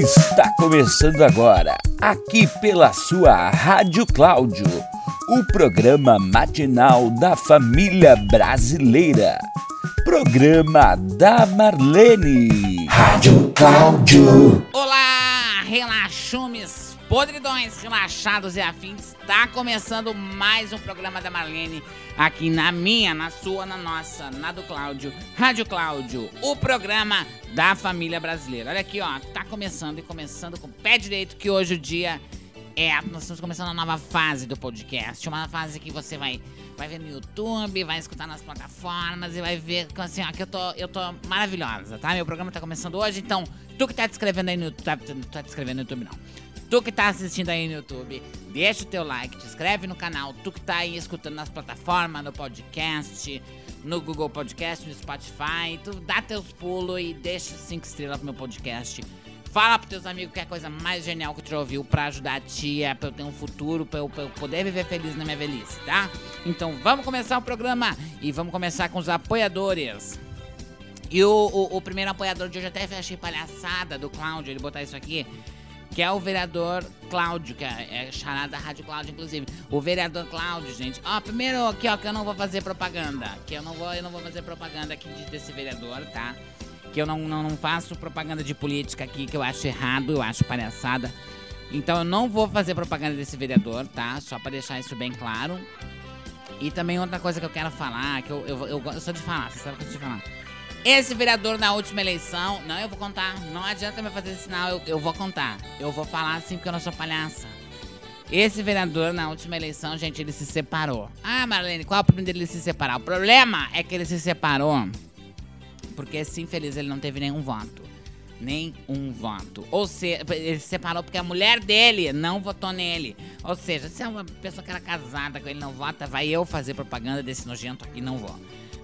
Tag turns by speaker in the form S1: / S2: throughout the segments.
S1: Está começando agora, aqui pela sua Rádio Cláudio, o programa matinal da família brasileira. Programa da Marlene. Rádio Cláudio.
S2: Olá, relaxumes, podridões, relaxados e afins. Está começando mais um programa da Marlene aqui na minha, na sua, na nossa, na do Cláudio, Rádio Cláudio, o programa da família brasileira. Olha aqui, ó, tá começando e começando com o pé direito que hoje o dia é, nós estamos começando uma nova fase do podcast, uma fase que você vai vai ver no YouTube, vai escutar nas plataformas e vai ver assim, ó, que eu tô, eu tô maravilhosa, tá? Meu programa tá começando hoje, então tu que tá te inscrevendo aí no YouTube, tá, tá te inscrevendo no YouTube não. Tu que tá assistindo aí no YouTube, deixa o teu like, te inscreve no canal. Tu que tá aí escutando nas plataformas, no podcast, no Google Podcast, no Spotify, tu dá teus pulos e deixa cinco estrelas pro meu podcast. Fala pros teus amigos que é a coisa mais genial que tu ouviu pra ajudar a tia, pra eu ter um futuro, pra eu, pra eu poder viver feliz na minha velhice, tá? Então vamos começar o programa e vamos começar com os apoiadores. E o, o, o primeiro apoiador de hoje até achei palhaçada do Cláudio, ele botar isso aqui que é o vereador Cláudio, que é, é charada da Rádio Cláudio, inclusive. O vereador Cláudio, gente. Ó, primeiro aqui, ó, que eu não vou fazer propaganda. Que eu não vou, eu não vou fazer propaganda aqui desse vereador, tá? Que eu não, não, não faço propaganda de política aqui, que eu acho errado, eu acho palhaçada. Então eu não vou fazer propaganda desse vereador, tá? Só pra deixar isso bem claro. E também outra coisa que eu quero falar, que eu, eu, eu, eu sou de falar, você sabe o que eu sou de falar. Esse vereador na última eleição. Não, eu vou contar. Não adianta me fazer sinal, eu, eu vou contar. Eu vou falar assim porque eu não sou palhaça. Esse vereador na última eleição, gente, ele se separou. Ah, Marlene, qual é o problema dele se separar? O problema é que ele se separou porque esse infeliz ele não teve nenhum voto. Nem um voto. Ou seja, ele se separou porque a mulher dele não votou nele. Ou seja, se é uma pessoa que era casada com ele não vota, vai eu fazer propaganda desse nojento aqui, não vou.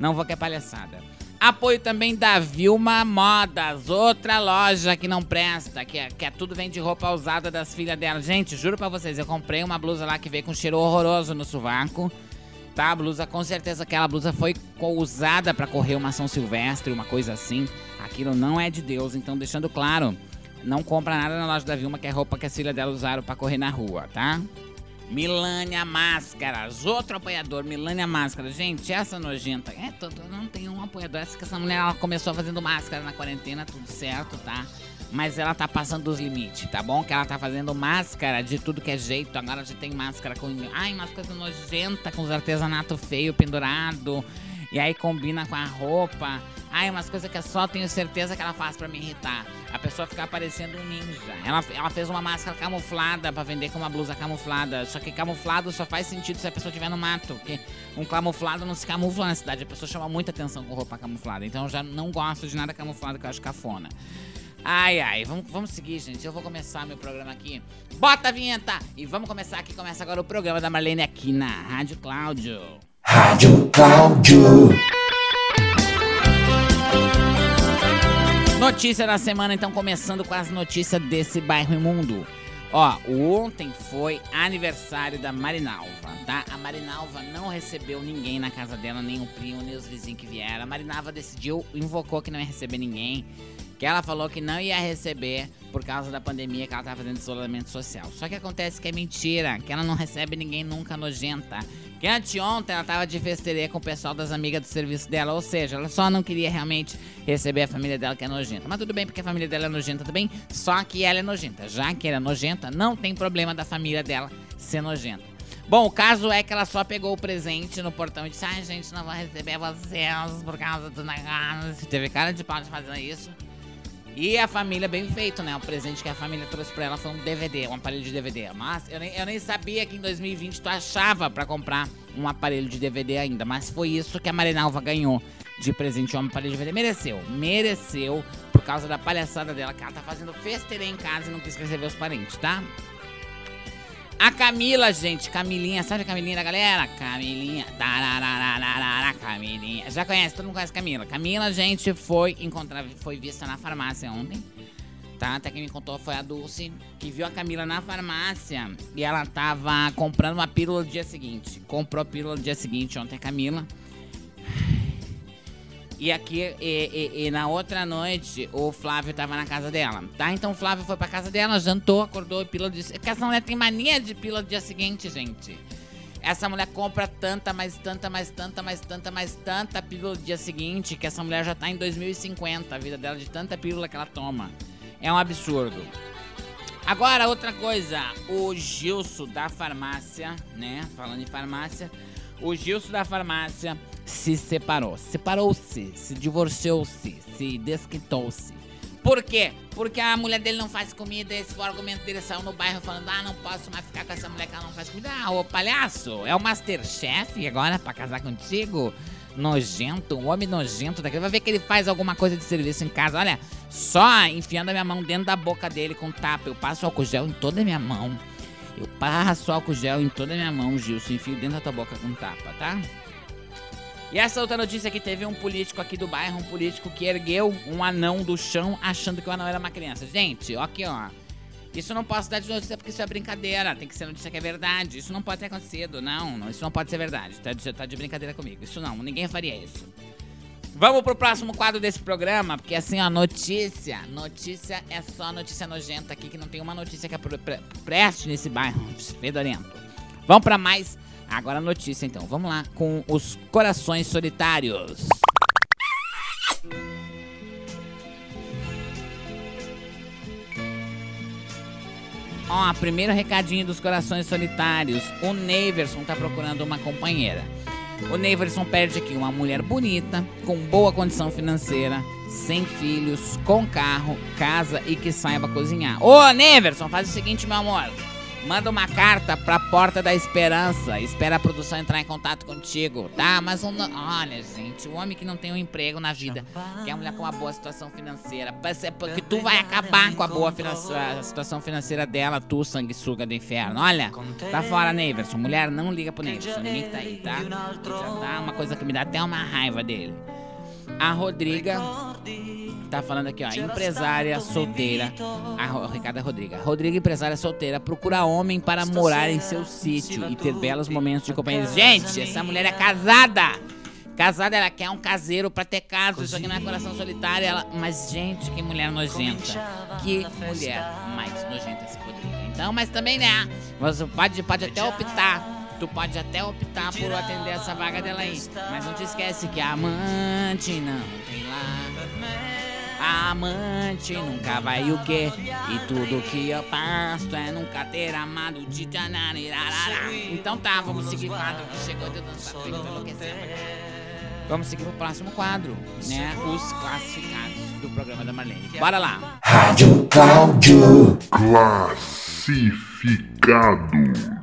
S2: Não vou que é palhaçada. Apoio também da Vilma Modas, outra loja que não presta, que é, que é tudo vem de roupa usada das filhas dela. Gente, juro pra vocês, eu comprei uma blusa lá que veio com cheiro horroroso no sovaco. Tá, a blusa, com certeza aquela blusa foi usada para correr uma São Silvestre, uma coisa assim. Aquilo não é de Deus, então deixando claro, não compra nada na loja da Vilma que é roupa que as filhas dela usaram para correr na rua, tá? Milânia Máscaras, outro apoiador, Milânia Máscaras. Gente, essa nojenta. É, tô, tô, não tem um apoiador. Essa que essa mulher ela começou fazendo máscara na quarentena, tudo certo, tá? Mas ela tá passando dos limites, tá bom? Que ela tá fazendo máscara de tudo que é jeito. Agora já tem máscara com. Ai, umas coisas nojentas, com os artesanato feio pendurado. E aí combina com a roupa. Ai, umas coisas que eu só tenho certeza que ela faz para me irritar. A pessoa ficar parecendo um ninja. Ela, ela fez uma máscara camuflada para vender com uma blusa camuflada. Só que camuflado só faz sentido se a pessoa estiver no mato. Porque um camuflado não se camufla na cidade. A pessoa chama muita atenção com roupa camuflada. Então eu já não gosto de nada camuflado que eu acho cafona. Ai, ai, vamos, vamos seguir, gente. Eu vou começar meu programa aqui. Bota a vinheta! E vamos começar aqui. Começa agora o programa da Marlene aqui na Rádio Cláudio.
S1: Rádio Cláudio.
S2: Notícia da semana, então, começando com as notícias desse bairro imundo. Ó, ontem foi aniversário da Marinalva, tá? A Marinalva não recebeu ninguém na casa dela, nem o primo, nem os vizinhos que vieram. A Marinalva decidiu, invocou que não ia receber ninguém que ela falou que não ia receber por causa da pandemia que ela tava fazendo isolamento social. Só que acontece que é mentira, que ela não recebe ninguém nunca nojenta. Que anteontem ela tava de festeira com o pessoal das amigas do serviço dela, ou seja, ela só não queria realmente receber a família dela que é nojenta. Mas tudo bem, porque a família dela é nojenta também, só que ela é nojenta. Já que ela é nojenta, não tem problema da família dela ser nojenta. Bom, o caso é que ela só pegou o presente no portão e disse: Ai, gente, não vou receber vocês por causa do negócio. Teve cara de pau de fazer isso. E a família, bem feito, né? O presente que a família trouxe pra ela foi um DVD, um aparelho de DVD. Mas eu nem, eu nem sabia que em 2020 tu achava pra comprar um aparelho de DVD ainda. Mas foi isso que a Marinalva ganhou de presente um aparelho de DVD. Mereceu, mereceu, por causa da palhaçada dela, que ela tá fazendo festeira em casa e não quis receber os parentes, tá? A Camila, gente, Camilinha, sabe a Camilinha da galera? Camilinha, Camilinha. Já conhece, todo mundo conhece Camila. Camila, gente, foi encontrada, foi vista na farmácia ontem. Tá? Até quem me contou foi a Dulce, que viu a Camila na farmácia e ela tava comprando uma pílula no dia seguinte. Comprou a pílula no dia seguinte ontem, a Camila. E aqui, e, e, e, na outra noite, o Flávio tava na casa dela, tá? Então o Flávio foi pra casa dela, jantou, acordou e pílula de... Porque essa mulher tem mania de pílula dia seguinte, gente. Essa mulher compra tanta, mais tanta, mais tanta, mais tanta, mais tanta pílula dia seguinte, que essa mulher já tá em 2050, a vida dela de tanta pílula que ela toma. É um absurdo. Agora, outra coisa, o Gilson da farmácia, né? Falando em farmácia, o Gilson da farmácia se separou. Separou-se, se divorciou-se, se desquitou-se. Por quê? Porque a mulher dele não faz comida, esse foi o argumento dele, saiu no bairro falando, ah, não posso mais ficar com essa mulher que ela não faz comida. Ah, ô palhaço, é o Masterchef agora pra casar contigo? Nojento, um homem nojento daquele. Vai ver que ele faz alguma coisa de serviço em casa. Olha, só enfiando a minha mão dentro da boca dele com tapa. Eu passo álcool gel em toda a minha mão. Eu passo álcool gel em toda a minha mão, Gilson. Enfio dentro da tua boca com tapa, tá? E essa outra notícia que teve um político aqui do bairro, um político que ergueu um anão do chão achando que o anão era uma criança. Gente, ó aqui, ó. Isso não posso dar de notícia porque isso é brincadeira. Tem que ser notícia que é verdade. Isso não pode ter acontecido. Não, não isso não pode ser verdade. Tá tá de brincadeira comigo. Isso não, ninguém faria isso. Vamos pro próximo quadro desse programa, porque assim, ó, notícia. Notícia é só notícia nojenta aqui, que não tem uma notícia que é pre preste nesse bairro fedorento. Vamos para mais. Agora notícia, então. Vamos lá com os corações solitários. Ó, primeiro recadinho dos corações solitários. O Neverson tá procurando uma companheira. O Neverson perde aqui uma mulher bonita, com boa condição financeira, sem filhos, com carro, casa e que saiba cozinhar. Ô, Neverson, faz o seguinte, meu amor. Manda uma carta pra Porta da Esperança. Espera a produção entrar em contato contigo, tá? Mas um, olha, gente, o homem que não tem um emprego na vida, que é uma mulher com uma boa situação financeira, porque tu vai acabar com a boa a situação financeira dela, tu, sanguessuga do inferno. Olha, tá fora, Neverson. Mulher, não liga pro Neverson. Ninguém que tá aí, tá? Já tá uma coisa que me dá até uma raiva dele. A Rodriga tá falando aqui, ó. Empresária solteira. A Ricardo Rodriga. Rodriga, empresária solteira, procura homem para morar em seu sítio e ter belos momentos de companhia. Gente, essa mulher é casada! Casada, ela quer um caseiro pra ter casa. Isso aqui não é coração solitário. Ela... Mas, gente, que mulher nojenta. Que mulher mais nojenta essa Rodriga. Então, mas também, né? Você pode, pode até optar tu pode até optar por atender essa vaga dela aí. Mas não te esquece que a amante não tem lá. A amante nunca vai o quê? E tudo que eu passo é nunca ter amado de Então tá, vamos seguir o quadro que chegou de dançar Vamos seguir pro próximo quadro, né? Os classificados do programa da Marlene. Bora lá!
S1: Rádio Cláudio
S3: Classificados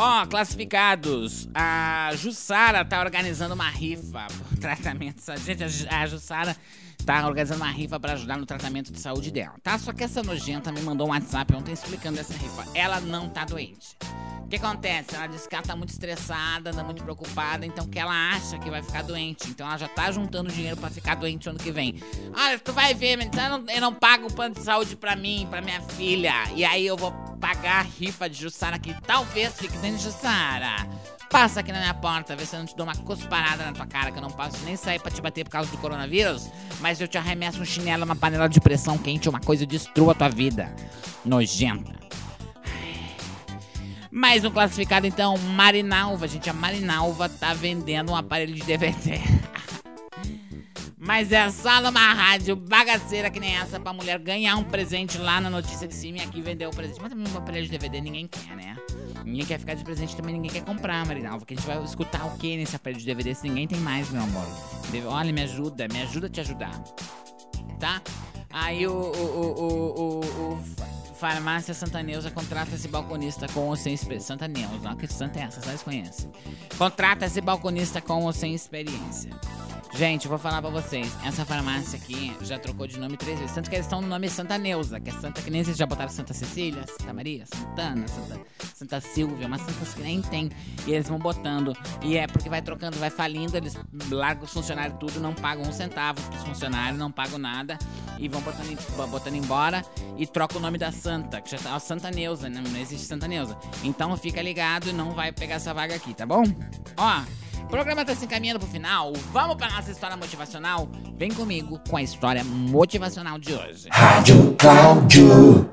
S2: Ó, oh, classificados. A Jussara tá organizando uma rifa pro tratamento. Gente, a Jussara tá organizando uma rifa para ajudar no tratamento de saúde dela, tá? Só que essa nojenta me mandou um WhatsApp ontem explicando essa rifa. Ela não tá doente. O que acontece? Ela disse que ela tá muito estressada, anda muito preocupada, então que ela acha que vai ficar doente. Então ela já tá juntando dinheiro para ficar doente ano que vem. Olha, tu vai ver, então eu não, eu não pago o plano de saúde pra mim, pra minha filha. E aí eu vou pagar a rifa de Jussara que talvez fique dentro de Jussara. Passa aqui na minha porta, vê se eu não te dou uma cusparada na tua cara, que eu não posso nem sair pra te bater por causa do coronavírus. Mas eu te arremesso um chinelo, uma panela de pressão quente, uma coisa destrua a tua vida. Nojenta. Mais um classificado então, Marinalva. Gente, a Marinalva tá vendendo um aparelho de DVD. Mas é só numa rádio bagaceira que nem essa pra mulher ganhar um presente lá na notícia de cima e aqui vender o presente. Mas também um aparelho de DVD ninguém quer, né? Ninguém quer ficar de presente também, ninguém quer comprar, Marinalva. Porque a gente vai escutar o que nesse aparelho de DVD se ninguém tem mais, meu amor? Olha, me ajuda, me ajuda a te ajudar. Tá? Aí o, o, o, o, o Farmácia Santa Neuza contrata esse balconista com ou sem experiência. Santa Neuza, que santa é essa? Vocês conhecem. Contrata esse balconista com ou sem experiência. Gente, vou falar pra vocês. Essa farmácia aqui já trocou de nome três vezes. Tanto que eles estão no nome Santa Neuza, que é Santa que nem vocês já botaram Santa Cecília, Santa Maria, Santana, Santa, Santa Silvia, mas Santas que nem tem. E eles vão botando. E é porque vai trocando, vai falindo, eles largam os funcionários tudo, não pagam um centavo pros funcionários, não pagam nada. E vão botando, botando embora e troca o nome da Santa, que já tá ó, Santa Neuza, né? não existe Santa Neuza. Então fica ligado e não vai pegar essa vaga aqui, tá bom? Ó. O programa tá se encaminhando pro final. Vamos pra nossa história motivacional? Vem comigo com a história motivacional de hoje.
S1: Rádio Cláudio.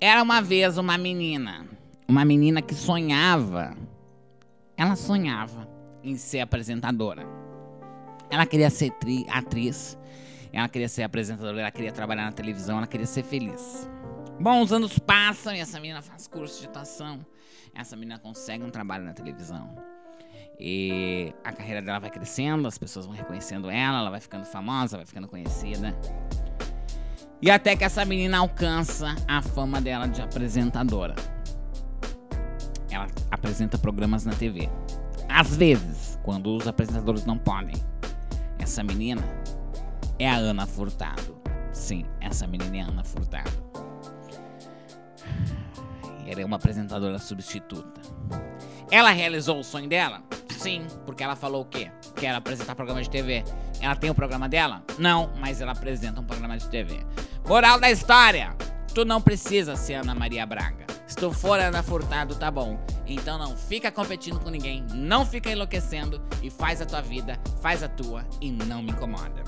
S2: Era uma vez uma menina. Uma menina que sonhava. Ela sonhava em ser apresentadora. Ela queria ser tri- atriz. Ela queria ser apresentadora. Ela queria trabalhar na televisão. Ela queria ser feliz. Bom, os anos passam e essa menina faz curso de atuação. Essa menina consegue um trabalho na televisão. E a carreira dela vai crescendo, as pessoas vão reconhecendo ela, ela vai ficando famosa, vai ficando conhecida. E até que essa menina alcança a fama dela de apresentadora. Ela apresenta programas na TV. Às vezes, quando os apresentadores não podem. Essa menina é a Ana Furtado. Sim, essa menina é a Ana Furtado. Ela é uma apresentadora substituta. Ela realizou o sonho dela? Sim, porque ela falou o quê? Que era apresentar programa de TV. Ela tem o programa dela? Não, mas ela apresenta um programa de TV. Moral da história: tu não precisa ser Ana Maria Braga. Se tu for Ana Furtado, tá bom. Então não fica competindo com ninguém, não fica enlouquecendo e faz a tua vida, faz a tua e não me incomoda.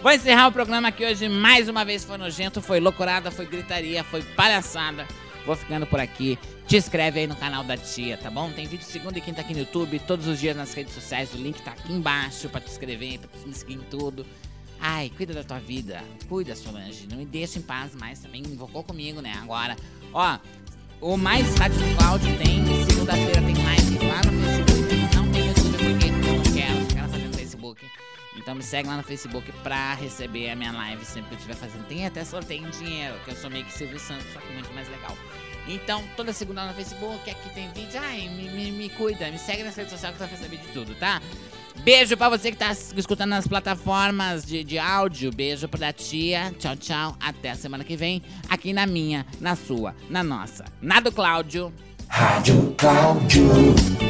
S2: Vou encerrar o programa aqui hoje. Mais uma vez foi nojento, foi loucurada, foi gritaria, foi palhaçada. Vou ficando por aqui. Te inscreve aí no canal da tia, tá bom? Tem vídeo segunda e quinta aqui no YouTube, todos os dias nas redes sociais. O link tá aqui embaixo pra te inscrever, pra te seguir em tudo. Ai, cuida da tua vida. Cuida, Solange. Não me deixa em paz mais também. Invocou comigo, né? Agora. Ó, o Mais Rádio do Cláudio tem. Segunda-feira tem live lá no Facebook. Não tem YouTube porque eu não quero. Quero fazer no Facebook. Então me segue lá no Facebook pra receber a minha live sempre que eu estiver fazendo. Tem até sorteio em dinheiro, que eu sou meio que Silvio Santos, só que muito mais legal. Então, toda segunda no Facebook, aqui tem vídeo. Ai, me, me, me cuida, me segue nas redes sociais que você vai receber de tudo, tá? Beijo pra você que tá escutando nas plataformas de, de áudio. Beijo pra tia. Tchau, tchau. Até a semana que vem. Aqui na minha, na sua, na nossa. Na do Cláudio.
S1: Rádio Cláudio.